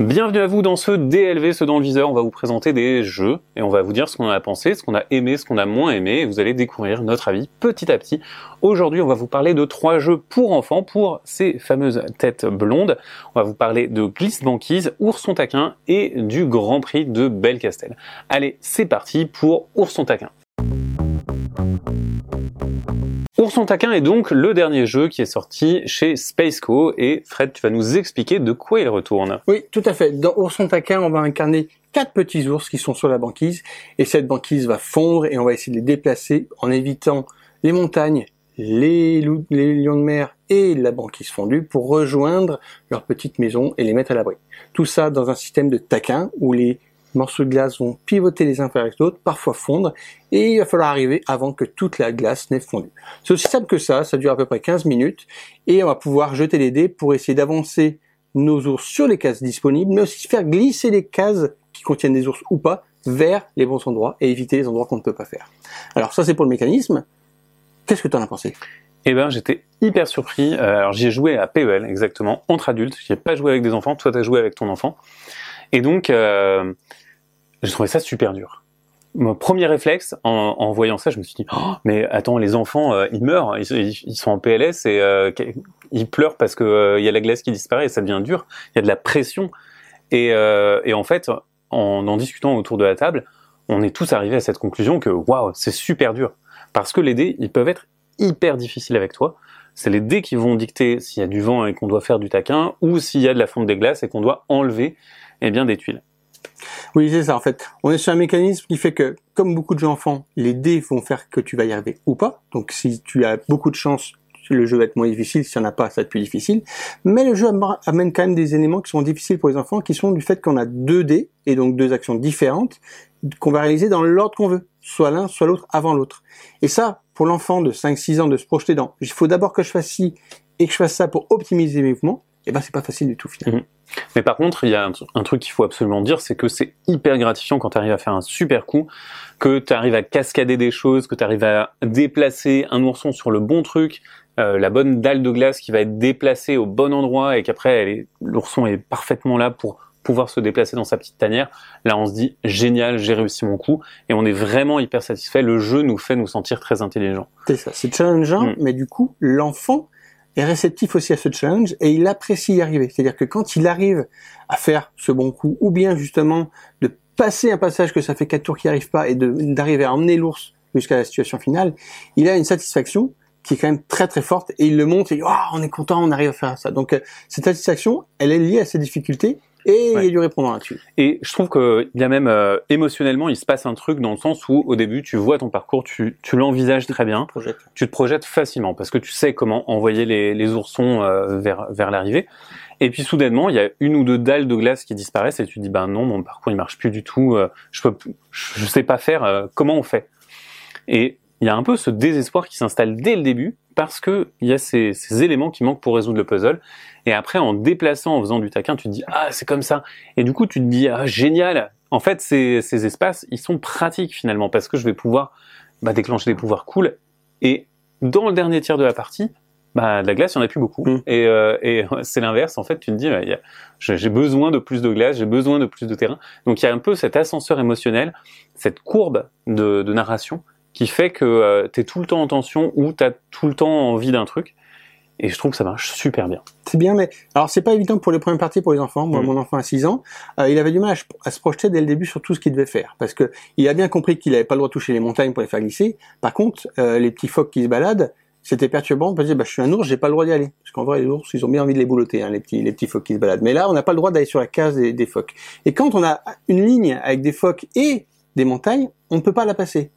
Bienvenue à vous dans ce DLV, ce dans le viseur. On va vous présenter des jeux et on va vous dire ce qu'on a pensé, ce qu'on a aimé, ce qu'on a moins aimé. Et vous allez découvrir notre avis petit à petit. Aujourd'hui, on va vous parler de trois jeux pour enfants, pour ces fameuses têtes blondes. On va vous parler de Glisse Banquise, Ourson Taquin et du Grand Prix de Belcastel. Allez, c'est parti pour Ourson Taquin. Ourson Taquin est donc le dernier jeu qui est sorti chez Spaceco et Fred, tu vas nous expliquer de quoi il retourne. Oui, tout à fait. Dans Ourson Taquin, on va incarner quatre petits ours qui sont sur la banquise et cette banquise va fondre et on va essayer de les déplacer en évitant les montagnes, les, les lions de mer et la banquise fondue pour rejoindre leur petite maison et les mettre à l'abri. Tout ça dans un système de taquin où les morceaux de glace vont pivoter les uns vers les autres, parfois fondre, et il va falloir arriver avant que toute la glace n'ait fondu. C'est aussi simple que ça, ça dure à peu près 15 minutes, et on va pouvoir jeter les dés pour essayer d'avancer nos ours sur les cases disponibles, mais aussi faire glisser les cases qui contiennent des ours ou pas vers les bons endroits et éviter les endroits qu'on ne peut pas faire. Alors ça c'est pour le mécanisme. Qu'est-ce que tu en as pensé? Eh ben, j'étais hyper surpris. Euh, alors, j'y ai joué à PEL, exactement, entre adultes. J'ai pas joué avec des enfants. Toi, t'as joué avec ton enfant. Et donc, euh, j'ai trouvé ça super dur. Mon premier réflexe en, voyant ça, je me suis dit oh, mais attends, les enfants, euh, ils meurent, ils, sont en PLS et euh, ils pleurent parce que euh, il y a la glace qui disparaît et ça devient dur. Il y a de la pression et, et en fait, en en discutant autour de la table, on est tous arrivés à cette conclusion que waouh, c'est super dur parce que les dés, ils peuvent être hyper difficiles avec toi. C'est les dés qui vont dicter s'il y a du vent et qu'on doit faire du taquin ou s'il y a de la fonte des glaces et qu'on doit enlever eh bien des tuiles. Oui, c'est ça. En fait, on est sur un mécanisme qui fait que, comme beaucoup de jeux enfants, les dés vont faire que tu vas y arriver ou pas. Donc, si tu as beaucoup de chance, le jeu va être moins difficile. Si n'y en a pas, ça va être plus difficile. Mais le jeu amène quand même des éléments qui sont difficiles pour les enfants, qui sont du fait qu'on a deux dés et donc deux actions différentes qu'on va réaliser dans l'ordre qu'on veut, soit l'un, soit l'autre, avant l'autre. Et ça, pour l'enfant de 5-6 ans, de se projeter dans, il faut d'abord que je fasse ci et que je fasse ça pour optimiser mes mouvements, eh ben c'est pas facile du tout finalement. Mhm. Mais par contre, il y a un, truc qu'il faut absolument dire, c'est que c'est hyper gratifiant quand tu arrives à faire un super coup, que tu arrives à cascader des choses, que tu arrives à déplacer un ourson sur le bon truc, euh, la bonne dalle de glace qui va être déplacée au bon endroit et qu'après l'ourson est parfaitement là pour pouvoir se déplacer dans sa petite tanière. Là, on se dit génial, j'ai réussi mon coup et on est vraiment hyper satisfait. Le jeu nous fait nous sentir très intelligents. C'est ça, c'est challengeant, mm. mais du coup, l'enfant est réceptif aussi à ce challenge et il apprécie y arriver. C'est-à-dire que quand il arrive à faire ce bon coup, ou bien justement de passer un passage que ça fait quatre tours qu'il n'y arrive pas et d'arriver à emmener l'ours jusqu'à la situation finale, il a une satisfaction qui est quand même très très forte et il le montre et oh, on est content, on arrive à faire ça. Donc euh, cette satisfaction, elle est liée à ses difficultés et il y a du répondant là-dessus. Et je trouve que il y a même euh, émotionnellement, il se passe un truc dans le sens où au début, tu vois ton parcours, tu, tu l'envisages très bien, tu te projettes. Facilement parce que tu sais comment envoyer les, les oursons euh, vers vers l'arrivée. Et puis soudainement, il y a une ou deux dalles de glace qui disparaissent et tu te dis ben non, mon parcours il marche plus du tout, euh, je peux, je sais pas faire, comment on fait? Et il y a un peu ce désespoir qui s'installe dès le début parce que il y a ces, ces, éléments qui manquent pour résoudre le puzzle. Et après, en déplaçant, en faisant du taquin, tu te dis ah c'est comme ça. Et du coup, tu te dis ah génial. En fait, ces, ces espaces, ils sont pratiques finalement parce que je vais pouvoir bah, déclencher des pouvoirs cool. Et dans le dernier tiers de la partie, bah, de la glace, il n'y en a plus beaucoup. Mm. Et, euh, et c'est l'inverse, en fait, tu te dis, bah, j'ai besoin de plus de glace, j'ai besoin de plus de terrain. Donc il y a un peu cet ascenseur émotionnel, cette courbe de, de narration qui fait que euh, tu es tout le temps en tension ou tu as tout le temps envie d'un truc. Et je trouve que ça marche super bien. C'est bien, mais alors c'est pas évident pour les premières parties pour les enfants. Moi, mm. mon enfant a 6 ans, euh, il avait du mal à, se projeter dès le début sur tout ce qu'il devait faire, parce que il a bien compris qu'il avait pas le droit de toucher les montagnes pour les faire glisser. Par contre, euh, les petits phoques qui se baladent, c'était perturbant parce que bah, je suis un ours, j'ai pas le droit d'y aller. Parce qu'en vrai, les ours, ils ont bien envie de les boulotter, hein, les petits, les petits phoques qui se baladent. Mais là, on n'a pas le droit d'aller sur la case des, des phoques. Et quand on a une ligne avec des phoques et des montagnes, on ne peut pas la passer.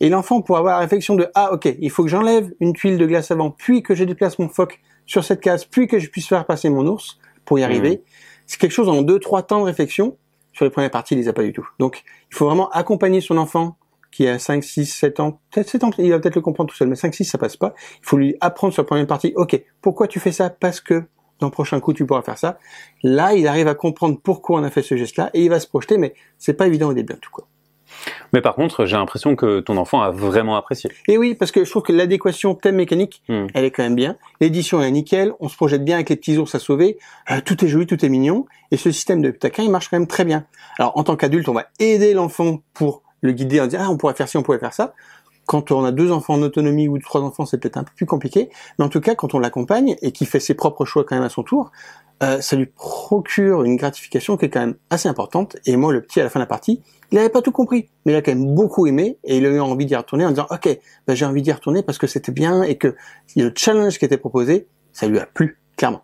Et l'enfant pour avoir la réflexion de ah ok, il faut que j'enlève une tuile de glace avant, puis que je déplace mon phoque sur cette case, puis que je puisse faire passer mon ours pour y arriver. Mmh. C'est quelque chose en deux trois temps de réflexion. Sur les premières parties, il les a pas du tout. Donc il faut vraiment accompagner son enfant qui a 5, 6, 7 ans, peut-être 7 ans, il va peut-être le comprendre tout seul, mais 5, 6, ça passe pas. Il faut lui apprendre sur la première partie, ok, pourquoi tu fais ça? Parce que dans le prochain coup, tu pourras faire ça. Là, il arrive à comprendre pourquoi on a fait ce geste-là, et il va se projeter, mais c'est pas évident au début, en tout cas. Mais par contre, j'ai l'impression que ton enfant a vraiment apprécié. Et oui, parce que je trouve que l'adéquation thème mécanique, hmm. elle est quand même bien. L'édition est nickel, on se projette bien avec les petits ours à sauver, euh, tout est joli, tout est mignon, et ce système de taquin, il marche quand même très bien. Alors en tant qu'adulte, on va aider l'enfant pour le guider en disant ah on pourrait faire ci, on pourrait faire ça. Quand on a deux enfants en autonomie ou trois enfants, c'est peut-être un peu plus compliqué. Mais en tout cas, quand on l'accompagne et qu'il fait ses propres choix quand même à son tour, euh, ça lui procure une gratification qui est quand même assez importante. Et moi, le petit, à la fin de la partie, il n'avait pas tout compris, mais il a quand même beaucoup aimé et il a eu envie d'y retourner en disant, OK, ben, j'ai envie d'y retourner parce que c'était bien et que le challenge qui était proposé, ça lui a plu, clairement.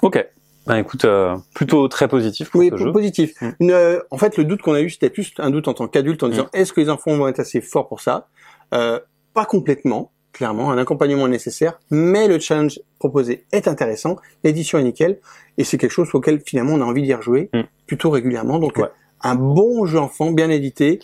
Ok. Ben écoute, euh, plutôt très positif pour oui, ce jeu. positif. Mm. Euh, en fait, le doute qu'on a eu, c'était juste un doute en tant qu'adulte en disant, mm. est-ce que les enfants vont être assez forts pour ça? Euh, Pas complètement, clairement, un accompagnement est nécessaire, mais le challenge proposé est intéressant, l'édition est nickel, et c'est quelque chose auquel finalement on a envie d'y rejouer mm. plutôt régulièrement. Donc un bon jeu enfant, bien édité,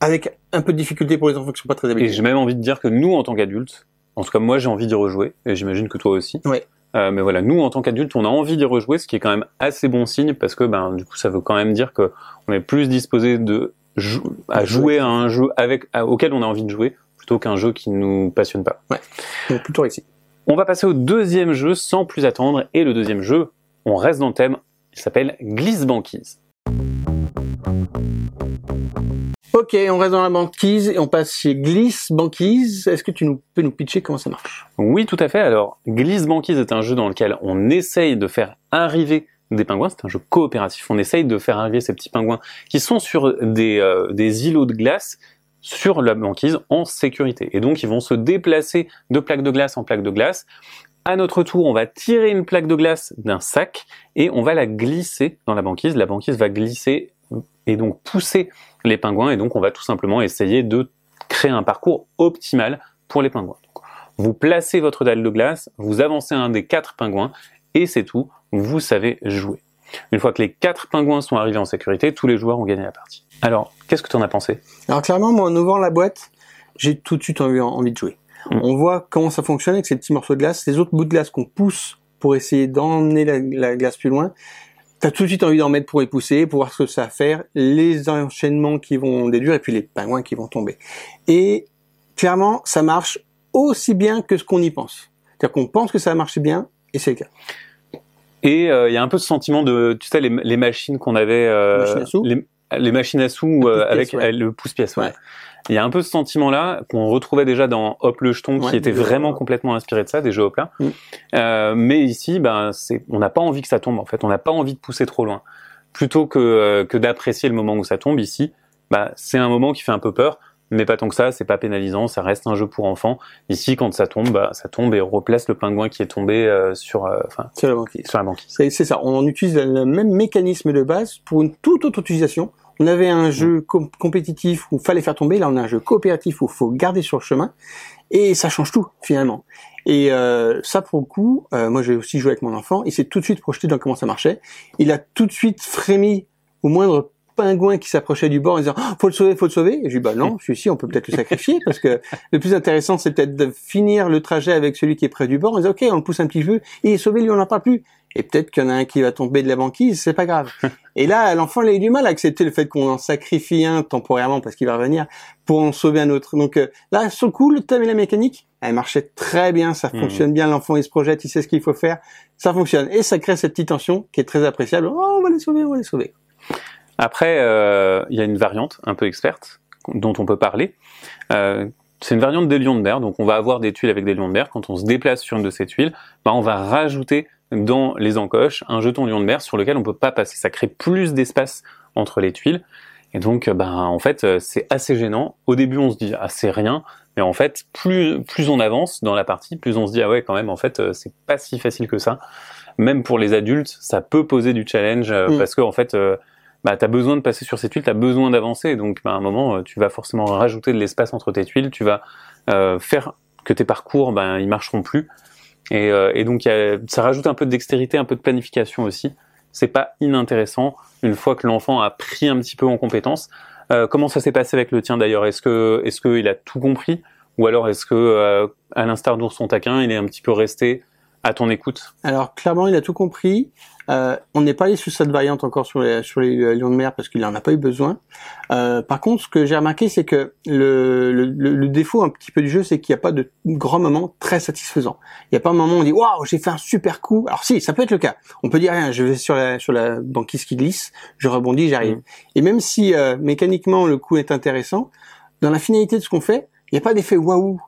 avec un peu de difficulté pour les enfants qui sont pas très habitués. Et j'ai même envie de dire que nous, en tant qu'adultes, en tout cas moi j'ai envie d'y rejouer, et j'imagine que toi aussi. Ouais. Euh, mais voilà, nous en tant qu'adultes, on a envie d'y rejouer, ce qui est quand même assez bon signe parce que ben du coup ça veut quand même dire que on est plus disposé de à jouer à un jeu avec auquel on a envie de jouer plutôt qu'un jeu qui nous passionne pas. Ouais, donc plutôt réussi. On va passer au deuxième jeu sans plus attendre et le deuxième jeu, on reste dans le thème, il s'appelle Glisse Banquise. Ok, on reste dans la banquise et on passe chez Glisse Banquise. Est-ce que tu nous, peux nous pitcher comment ça marche? Oui, tout à fait. Alors, Glisse Banquise est un jeu dans lequel on essaye de faire arriver des pingouins. C'est un jeu coopératif. On essaye de faire arriver ces petits pingouins qui sont sur des, euh, des îlots de glace sur la banquise en sécurité. Et donc, ils vont se déplacer de plaque de glace en plaque de glace. À notre tour, on va tirer une plaque de glace d'un sac et on va la glisser dans la banquise. La banquise va glisser et donc pousser les pingouins et donc on va tout simplement essayer de créer un parcours optimal pour les pingouins. vous placez votre dalle de glace, vous avancez un des quatre pingouins et c'est tout, vous savez jouer. Une fois que les quatre pingouins sont arrivés en sécurité, tous les joueurs ont gagné la partie. Alors, qu'est-ce que tu en as pensé? Alors clairement, moi en ouvrant la boîte, j'ai tout de suite envie, de jouer. Mm. On voit comment ça fonctionne avec ces petits morceaux de glace, les autres bouts de glace qu'on pousse pour essayer d'emmener la glace plus loin t'as tout de suite envie d'en mettre pour y pousser, pour voir ce que ça va faire, les enchaînements qui vont déduire et puis les pingouins qui vont tomber. Et clairement, ça marche aussi bien que ce qu'on y pense. C'est-à-dire qu'on pense que ça va marcher bien et c'est le cas. Et euh, il y a un peu ce sentiment de, tu sais, les, machines qu'on avait, euh, machines à sous. Les, machines à sous euh, avec le pouce-pièce. Ouais. Il y a un peu ce sentiment-là qu'on retrouvait déjà dans Hop le jeton, qui était vraiment complètement inspiré de ça, des jeux Hop là. Mm. Euh, mais ici, ben, c'est, on n'a pas envie que ça tombe en fait. On n'a pas envie de pousser trop loin. Plutôt que, euh, que d'apprécier le moment où ça tombe ici, bah, c'est un moment qui fait un peu peur, mais pas tant que ça. C'est pas pénalisant. Ça reste un jeu pour enfants. Ici, quand ça tombe, bah, ça tombe et on replace le pingouin qui est tombé euh, sur, enfin, sur la banquise. Sur la banquise. C'est, c'est ça. On utilise le même mécanisme de base pour une toute autre utilisation on avait un jeu compétitif où fallait faire tomber, là on a un jeu coopératif où faut garder sur le chemin, et ça change tout finalement. Et euh, ça pour le coup, euh, moi j'ai aussi joué avec mon enfant, il s'est tout de suite projeté dans comment ça marchait. Il a tout de suite frémi au moindre pingouin qui s'approchait du bord en disant oh, faut le sauver, faut le sauver. Et je lui dis bah non, celui-ci on peut peut-être le sacrifier parce que le plus intéressant c'est peut-être de finir le trajet avec celui qui est près du bord. On dit ok on le pousse un petit peu, il est sauvé, lui on n'en parle plus. Et peut-être qu'il y en a un qui va tomber de la banquise, c'est pas grave. Et là, l'enfant, il a eu du mal à accepter le fait qu'on en sacrifie un temporairement parce qu'il va revenir pour en sauver un autre. Donc euh, là, sur le coup, le thème et la mécanique, elle marchait très bien, ça hmm. fonctionne bien, l'enfant il se projette, il sait ce qu'il faut faire, ça fonctionne. Et ça crée cette petite tension qui est très appréciable. Oh, on va les sauver, on va les sauver. Après, euh, il y a une variante un peu experte dont on peut parler. Euh, c'est une variante des lions de mer, donc on va avoir des tuiles avec des lions de mer. Quand on se déplace sur une de ces tuiles, bah on va rajouter dans les encoches un jeton lion de mer sur lequel on peut pas passer. Ça crée plus d'espace entre les tuiles. Et donc, ben, en fait, c'est assez gênant. Au début, on se dit, ah, c'est rien. Mais en fait, plus, plus on avance dans la partie, plus on se dit, ah ouais, quand même, en fait, c'est pas si facile que ça. Même pour les adultes, ça peut poser du challenge mm. parce que, en fait, euh, bah, tu as besoin de passer sur ces tuiles, tu as besoin d'avancer. Donc, bah, à un moment, tu vas forcément rajouter de l'espace entre tes tuiles. Tu vas euh, faire que tes parcours, ben, ils marcheront plus. Et, euh, et donc ça rajoute un peu de dextérité, un peu de planification aussi. C'est pas inintéressant une fois que l'enfant a pris un petit peu en compétence. Euh, comment ça s'est passé avec le tien d'ailleurs? Est-ce que est-ce qu'il a tout compris? Ou alors est-ce que euh, à l'instar d'ourson taquin, il est un petit peu resté à ton écoute? Alors clairement, il a tout compris. Euh, on n'est pas allé sur cette variante encore sur les, sur les lions de mer parce qu'il n'en a pas eu besoin. Euh, par contre, ce que j'ai remarqué, c'est que le, le, le, défaut un petit peu du jeu, c'est qu'il n'y a pas de grand moment très satisfaisant. Il n'y a pas un moment où on dit waouh, j'ai fait un super coup. Alors si, ça peut être le cas. On peut dire rien, je vais sur la sur la banquise qui glisse, je rebondis, j'arrive. Mmh. Et même si euh, mécaniquement le coup est intéressant, dans la finalité de ce qu'on fait, il n'y a pas d'effet waouh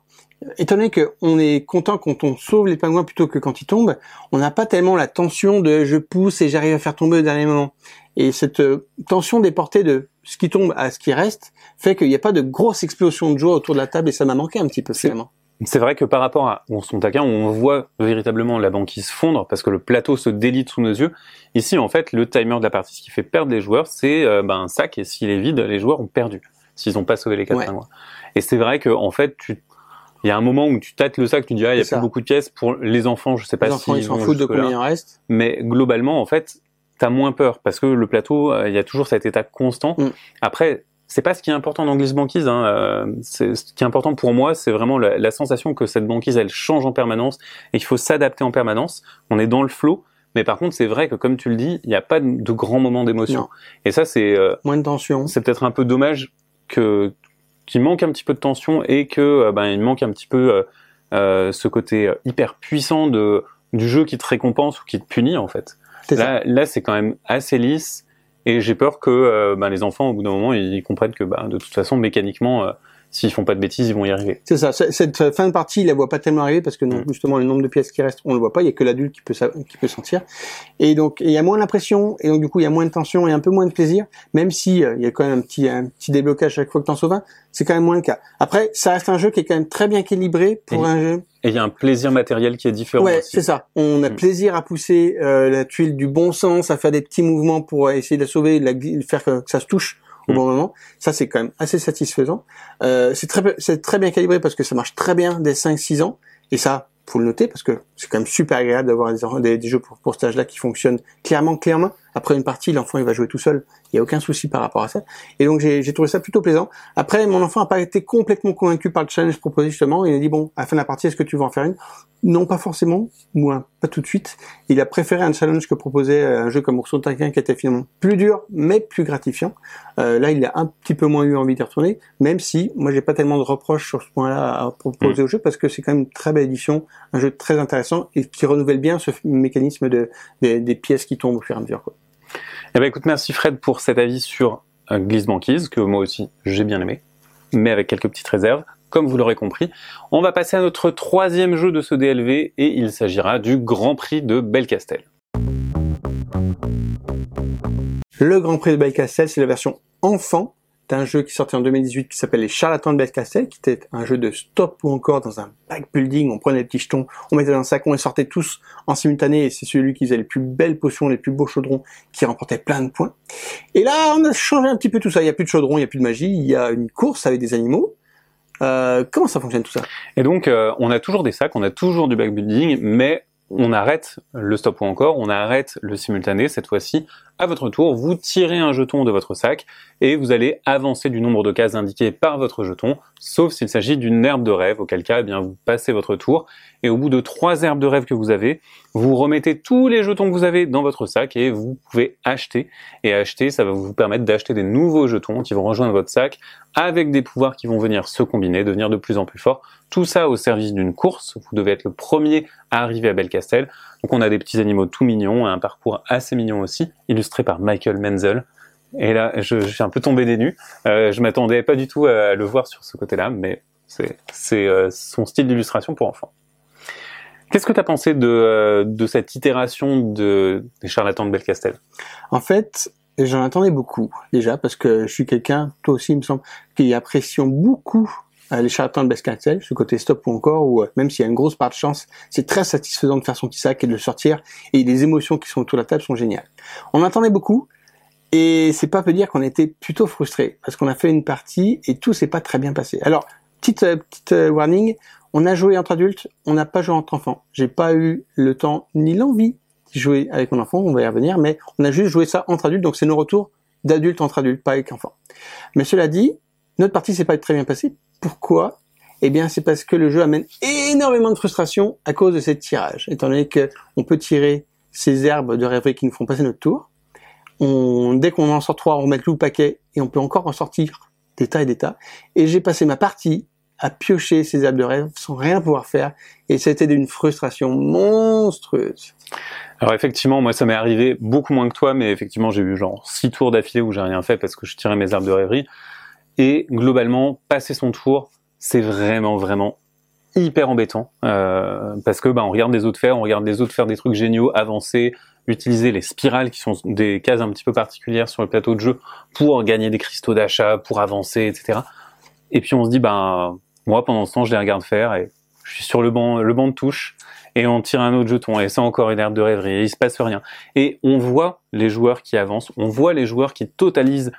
étant donné qu'on est content quand on sauve les pingouins plutôt que quand ils tombent, on n'a pas tellement la tension de je pousse et j'arrive à faire tomber au dernier moment. Et cette euh, tension déportée de ce qui tombe à ce qui reste fait qu'il n'y a pas de grosse explosion de joie autour de la table et ça m'a manqué un petit peu finalement. C'est vrai que par rapport à son taquin, on voit véritablement la banquise fondre parce que le plateau se délite sous nos yeux. Ici, en fait, le timer de la partie, ce qui fait perdre les joueurs, c'est euh, ben, un sac et s'il est vide, les joueurs ont perdu s'ils n'ont pas sauvé les quatre pingouins. Et c'est vrai que en fait, tu il y a un moment où tu tâtes le sac, tu dis ah il y a plus beaucoup de pièces pour les enfants, je sais pas les enfants, ils s'en foutent de combien il reste. Mais globalement en fait, t'as moins peur parce que le plateau, euh, il y a toujours cet état constant. Mm. Après, c'est pas ce qui est important dans Glisse Banquise. Hein. Euh, ce qui est important pour moi, c'est vraiment la, sensation que cette banquise, elle change en permanence et qu'il faut s'adapter en permanence. On est dans le flot, mais par contre, c'est vrai que comme tu le dis, il n'y a pas de, grands moments d'émotion. Et ça, c'est euh, moins de tension. C'est peut-être un peu dommage que qu'il manque un petit peu de tension et que euh, ben il manque un petit peu euh, euh, ce côté hyper puissant de du jeu qui te récompense ou qui te punit en fait. Là, là c'est quand même assez lisse et j'ai peur que ben, les enfants au bout d'un moment ils comprennent que ben, de toute façon mécaniquement s'ils font pas de bêtises, ils vont y arriver. C'est ça. Cette fin de partie, il la voit pas tellement arriver parce que non, mm. justement le nombre de pièces qui restent, on le voit pas. Il y a que l'adulte qui peut qui peut sentir. Et donc il y a moins d'impression et donc du coup il y a moins de tension et un peu moins de plaisir, même si euh, il y a quand même un petit un petit déblocage chaque fois que t'en sauves un. C'est quand même moins le cas. Après, ça reste un jeu qui est quand même très bien équilibré pour un jeu. Et il y a un plaisir matériel qui est différent. Ouais, c'est ça. On a mm. plaisir à pousser euh, la tuile du bon sens, à faire des petits mouvements pour essayer de la sauver, de la, faire que ça se touche au bon moment. Ça, c'est quand même assez satisfaisant. Euh, c'est très, c'est très bien calibré parce que ça marche très bien dès 5-6 ans. Et ça, faut le noter parce que c'est quand même super agréable d'avoir des, des, jeux pour, pour cet âge-là qui fonctionnent clairement, clairement. Après une partie, l'enfant il va jouer tout seul. Il y a aucun souci par rapport à ça. Et donc j'ai trouvé ça plutôt plaisant. Après, mon enfant n'a pas été complètement convaincu par le challenge proposé justement. Il a dit bon, à la fin de la partie, est-ce que tu veux en faire une? Non, pas forcément. Moi, pas tout de suite. Il a préféré un challenge que proposait euh, un jeu comme Ourson Taquin qui était finalement plus dur mais plus gratifiant. Euh, là, il a un petit peu moins eu envie d'y retourner, même si moi j'ai pas tellement de reproches sur ce point-là à proposer mm. au jeu parce que c'est quand même une très belle édition, un jeu très intéressant et qui renouvelle bien ce mécanisme de, des pièces qui tombent au fur et à mesure. Quoi. Eh ben écoute, merci Fred pour cet avis sur euh, Glisse Banquise, que moi aussi j'ai bien aimé, mais avec quelques petites réserves. Comme vous l'aurez compris, on va passer à notre troisième jeu de ce DLV et il s'agira du Grand Prix de Belcastel. Le Grand Prix de Belcastel, c'est la version enfant d'un jeu qui sortait en 2018 qui s'appelle Les Charlatans de Belcastel, qui était un jeu de stop ou encore dans un back building. On prenait des petits jetons, on mettait dans un sac, on les sortait tous en simultané c'est celui qui faisait les plus belles potions, les plus beaux chaudrons qui remportait plein de points. Et là, on a changé un petit peu tout ça. Il n'y a plus de chaudron, il n'y a plus de magie, il y a une course avec des animaux. Euh, comment ça fonctionne tout ça? Et donc, euh, on a toujours des sacs, on a toujours du back building, mais on arrête le stop ou encore, on arrête le simultané cette fois-ci à votre tour, vous tirez un jeton de votre sac et vous allez avancer du nombre de cases indiquées par votre jeton, sauf s'il s'agit d'une herbe de rêve, auquel cas, eh bien, vous passez votre tour et au bout de trois herbes de rêve que vous avez, vous remettez tous les jetons que vous avez dans votre sac et vous pouvez acheter. Et acheter, ça va vous permettre d'acheter des nouveaux jetons qui vont rejoindre votre sac avec des pouvoirs qui vont venir se combiner, devenir de plus en plus forts. Tout ça au service d'une course. Vous devez être le premier à arriver à Belcastel. Donc on a des petits animaux tout mignons, un parcours assez mignon aussi, illustré par Michael Menzel. Et là, je, suis un peu tombé des nues. Euh, je m'attendais pas du tout à le voir sur ce côté-là, mais c'est euh, son style d'illustration pour enfants. Qu'est-ce que tu as pensé de, euh, de cette itération de, des charlatans de Belcastel? En fait, j'en attendais beaucoup déjà parce que je suis quelqu'un, toi aussi il me semble, qui apprécie beaucoup les charlatans de Bescatel, ce côté stop ou encore, où euh, même s'il y a une grosse part de chance, c'est très satisfaisant de faire son petit sac et de le sortir, et les émotions qui sont autour de la table sont géniales. On attendait beaucoup, et c'est pas peu dire qu'on était plutôt frustré parce qu'on a fait une partie et tout s'est pas très bien passé. Alors, petite, euh, petite warning, on a joué entre adultes, on n'a pas joué entre enfants. J'ai pas eu le temps ni l'envie de jouer avec mon enfant, on va y revenir, mais on a juste joué ça entre adultes, donc c'est nos retours d'adultes entre adultes, pas avec enfants. Mais cela dit, notre partie s'est pas très bien passée pourquoi Eh bien, c'est parce que le jeu amène énormément de frustration à cause de ces tirages. Étant donné que on peut tirer ces herbes de rêverie qui nous font passer notre tour. On, dès qu'on en sort trois, on remet tout le paquet et on peut encore en sortir des tas et des tas. Et j'ai passé ma partie à piocher ces herbes de rêve sans rien pouvoir faire. Et c'était d'une frustration monstrueuse. Alors effectivement, moi ça m'est arrivé beaucoup moins que toi, mais effectivement j'ai eu genre six tours d'affilée où j'ai rien fait parce que je tirais mes herbes de rêverie. Et globalement, passer son tour, c'est vraiment vraiment hyper embêtant euh, parce que bah, on regarde des autres faire, on regarde des autres faire des trucs géniaux, avancer, utiliser les spirales qui sont des cases un petit peu particulières sur le plateau de jeu pour gagner des cristaux d'achat, pour avancer, etc. Et puis on se dit ben moi pendant ce temps je les regarde faire et je suis sur le banc le banc de touche et on tire un autre jeton et c'est encore une herbe de rêverie et il se passe rien. Et on voit les joueurs qui avancent, on voit les joueurs qui totalisent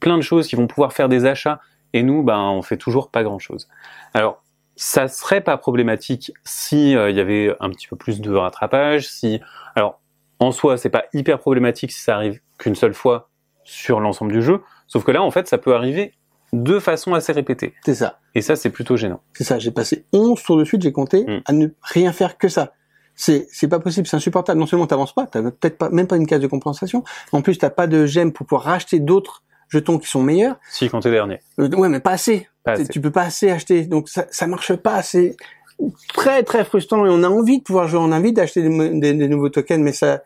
plein de choses, qui vont pouvoir faire des achats et nous ben on fait toujours pas grand chose. Alors ça serait pas problématique si euh, il y avait un petit peu plus de rattrapage, si alors en soi c'est pas hyper problématique si ça arrive qu'une seule fois sur l'ensemble du jeu, sauf que là en fait ça peut arriver de façon assez répétée. C'est ça. Et ça c'est plutôt gênant. C'est ça, j'ai passé 11 tours de suite, j'ai compté mm. à ne rien faire que ça. C'est c'est pas possible, c'est insupportable. Non seulement t'avances pas, t'as peut-être pas même pas une case de compensation, en plus t'as pas de gemme pour pouvoir racheter d'autres jetons qui sont meilleurs. Si, quand t'es dernier. Euh, ouais, mais pas assez. Tu peux pas assez acheter. Donc ça, ça marche pas. C'est très très frustrant et on a envie de pouvoir jouer, on a envie d'acheter des, des, nouveaux tokens, mais ça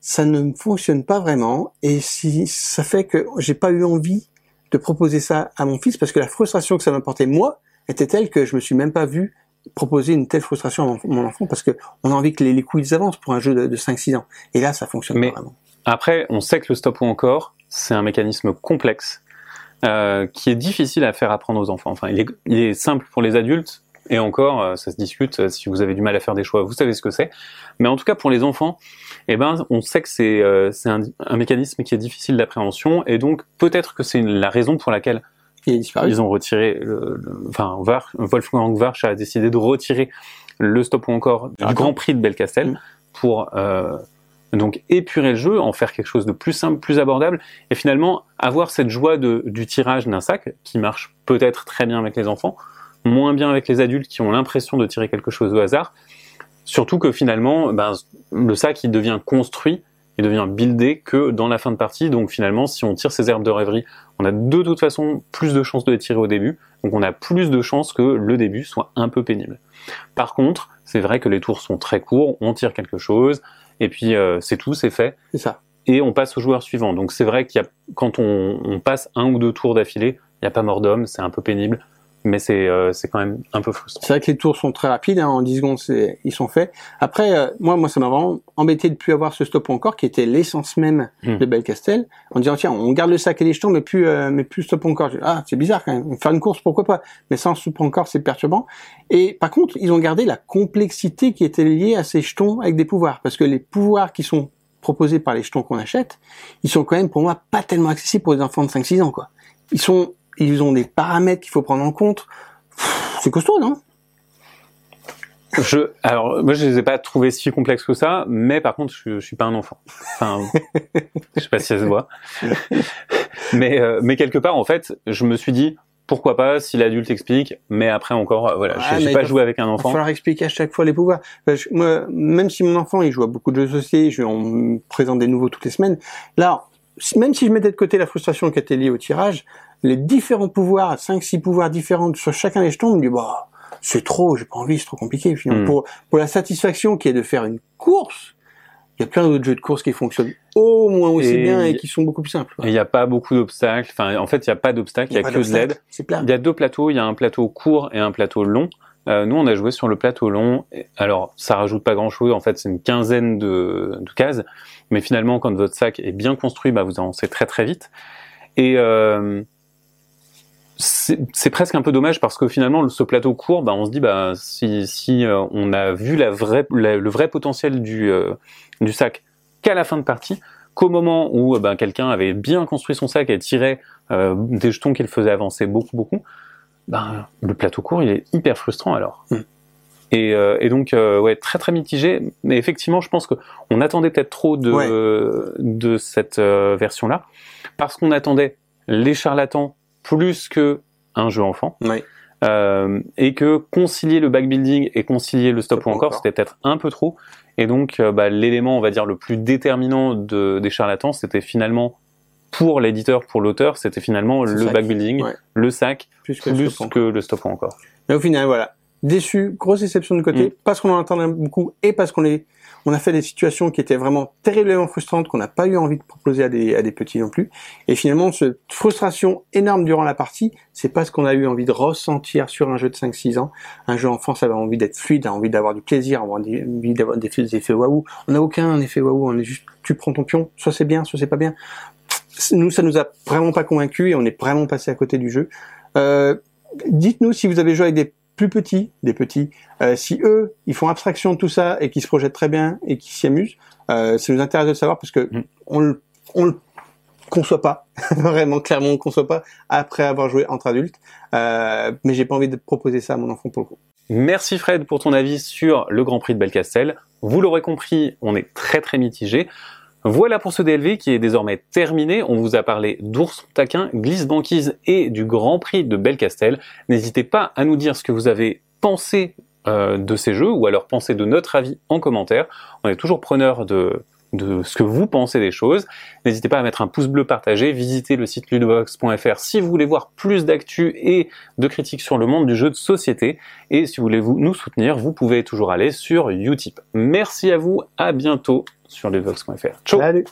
ça ne fonctionne pas vraiment. Et si ça fait que j'ai pas eu envie de proposer ça à mon fils parce que la frustration que ça m'apportait moi était telle que je me suis même pas vu proposer une telle frustration à mon, enfant parce que on a envie que les, les coups ils avancent pour un jeu de, de 5-6 ans. Et là, ça fonctionne pas vraiment. Après, on sait que le stop ou encore, c'est un mécanisme complexe euh, qui est difficile à faire apprendre aux enfants. Enfin, il est, il est simple pour les adultes, et encore, euh, ça se discute. Si vous avez du mal à faire des choix, vous savez ce que c'est. Mais en tout cas, pour les enfants, eh ben, on sait que c'est euh, un, un, mécanisme qui est difficile d'appréhension, et donc peut-être que c'est la raison pour laquelle ils ont retiré, le, enfin, Wolfgang Warsch a décidé de retirer le stop ou encore du Grand Prix de Belcastel mm. pour euh, donc épurer le jeu, en faire quelque chose de plus simple, plus abordable, et finalement avoir cette joie du tirage d'un sac qui marche peut-être très bien avec les enfants, moins bien avec les adultes qui ont l'impression de tirer quelque chose au hasard. Surtout que finalement, ben, le sac il devient construit, il devient buildé que dans la fin de partie. Donc finalement, si on tire ces herbes de rêverie, on a de toute façon plus de chances de les tirer au début. Donc on a plus de chances que le début soit un peu pénible. Par contre, c'est vrai que les tours sont très courts, on tire quelque chose, et puis euh, c'est tout, c'est fait. C'est ça. Et on passe au joueur suivant. Donc c'est vrai qu'il y a, quand on, on, passe un ou deux tours d'affilée, il n'y a pas mort d'homme, c'est un peu pénible mais c'est euh, c'est quand même un peu frustrant. C'est vrai que les tours sont très rapides, hein, en 10 secondes ils sont faits. Après euh, moi moi ça m'a vraiment embêté de plus avoir ce stop encore qui était l'essence même hmm. de Belcastel en disant tiens on garde le sac et les jetons mais plus euh, mais plus stop encore. Ah c'est bizarre quand même. Faire une course pourquoi pas mais sans stop encore c'est perturbant. Et par contre ils ont gardé la complexité qui était liée à ces jetons avec des pouvoirs parce que les pouvoirs qui sont proposés par les jetons qu'on achète, ils sont quand même pour moi pas tellement accessibles pour les enfants de 5 6 ans quoi. Ils sont ils ont des paramètres qu'il faut prendre en compte. C'est costaud, non? Je, alors, moi, je les ai pas trouvés si complexes que ça, mais par contre, je, je suis pas un enfant. Enfin, je sais pas si ça se voit. mais, euh, mais quelque part, en fait, je me suis dit, pourquoi pas si l'adulte explique, mais après encore, euh, voilà, je j'ai pas joué avec un enfant. Il va falloir expliquer à chaque fois les pouvoirs. moi, même si mon enfant, il joue à beaucoup de jeux sociaux, je, on me présente des nouveaux toutes les semaines. Là, même si je mettais de côté la frustration qui était liée au tirage, les différents pouvoirs, 5-6 pouvoirs différents sur chacun des jetons, on me dit, bah, c'est trop, j'ai pas envie, c'est trop compliqué. Hmm. Pour, pour la satisfaction qui est de faire une course, il y a plein d'autres jeux de course qui fonctionnent au moins aussi bien et qui sont beaucoup plus simples. Il n'y a pas beaucoup d'obstacles. Enfin, en fait, il n'y a pas d'obstacles, il y a, que de l'aide. Il y a deux plateaux, il y a un plateau court et un plateau long. Euh, nous, on a joué sur le plateau long. Alors, ça rajoute pas grand-chose. En fait, c'est une quinzaine de, de, cases. Mais finalement, quand votre sac est bien construit, bah, vous avancez très très vite. Et euh, c'est presque un peu dommage parce que finalement ce plateau court, bah, on se dit bah si, si euh, on a vu la vraie, le vrai potentiel du, euh, du sac qu'à la fin de partie, qu'au moment où bah, quelqu'un avait bien construit son sac et tirait euh, des jetons qu'il faisait avancer beaucoup beaucoup, bah, le plateau court il est hyper frustrant alors. Mm. Et, et, donc ouais très très mitigé, mais effectivement je pense que on attendait peut-être trop de de cette version là parce qu'on attendait les charlatans plus que un jeu enfant. euh, et que concilier le backbuilding et concilier le stop, ou encore, c'était peut-être un peu trop. Et donc, euh, bah, l'élément, on va dire, le plus déterminant de, des charlatans, c'était finalement pour l'éditeur, pour l'auteur, c'était finalement le backbuilding, le sac, plus que, le, stop, ou encore. Mais au final, voilà, déçu, grosse déception de côté, mm. parce qu'on en attendait beaucoup et parce qu'on est on a fait des situations qui étaient vraiment terriblement frustrantes qu'on n'a pas eu envie de proposer à des, à des petits non plus. Et finalement, cette frustration énorme durant la partie, c'est pas ce qu'on a eu envie de ressentir sur un jeu de 5-6 ans. Un jeu enfant, ça a envie d'être fluide, a envie d'avoir du plaisir, a envie d'avoir des, effets waouh. On n'a aucun effet waouh, on est juste, tu prends ton pion, soit c'est bien, soit c'est pas bien. Nous, ça nous a vraiment pas convaincus et on est vraiment passé à côté du jeu. Euh, dites-nous si vous avez joué avec des plus petits, des petits, euh, si eux, ils font abstraction de tout ça et qu'ils se projettent très bien et qu'ils s'y amusent, euh, ça nous intéresse de savoir parce que mm. on, le, on le conçoit pas, vraiment clairement on le conçoit pas après avoir joué entre adultes, euh, mais j'ai pas envie de proposer ça à mon enfant pour le coup. Merci Fred pour ton avis sur le Grand Prix de Belcastel. Vous l'aurez compris, on est très très mitigé. Voilà pour ce DLV qui est désormais terminé. On vous a parlé d'ours taquin, glisse banquise et du Grand Prix de Belcastel. N'hésitez pas à nous dire ce que vous avez pensé euh, de ces jeux ou alors pensez de notre avis en commentaire. On est toujours preneur de, de ce que vous pensez des choses. N'hésitez pas à mettre un pouce bleu partagé, visitez le site ludobox.fr si vous voulez voir plus d'actu et de critiques sur le monde du jeu de société. Et si vous voulez nous soutenir, vous pouvez toujours aller sur Utip. Merci à vous, à bientôt sur lesvox.fr. Ciao Salut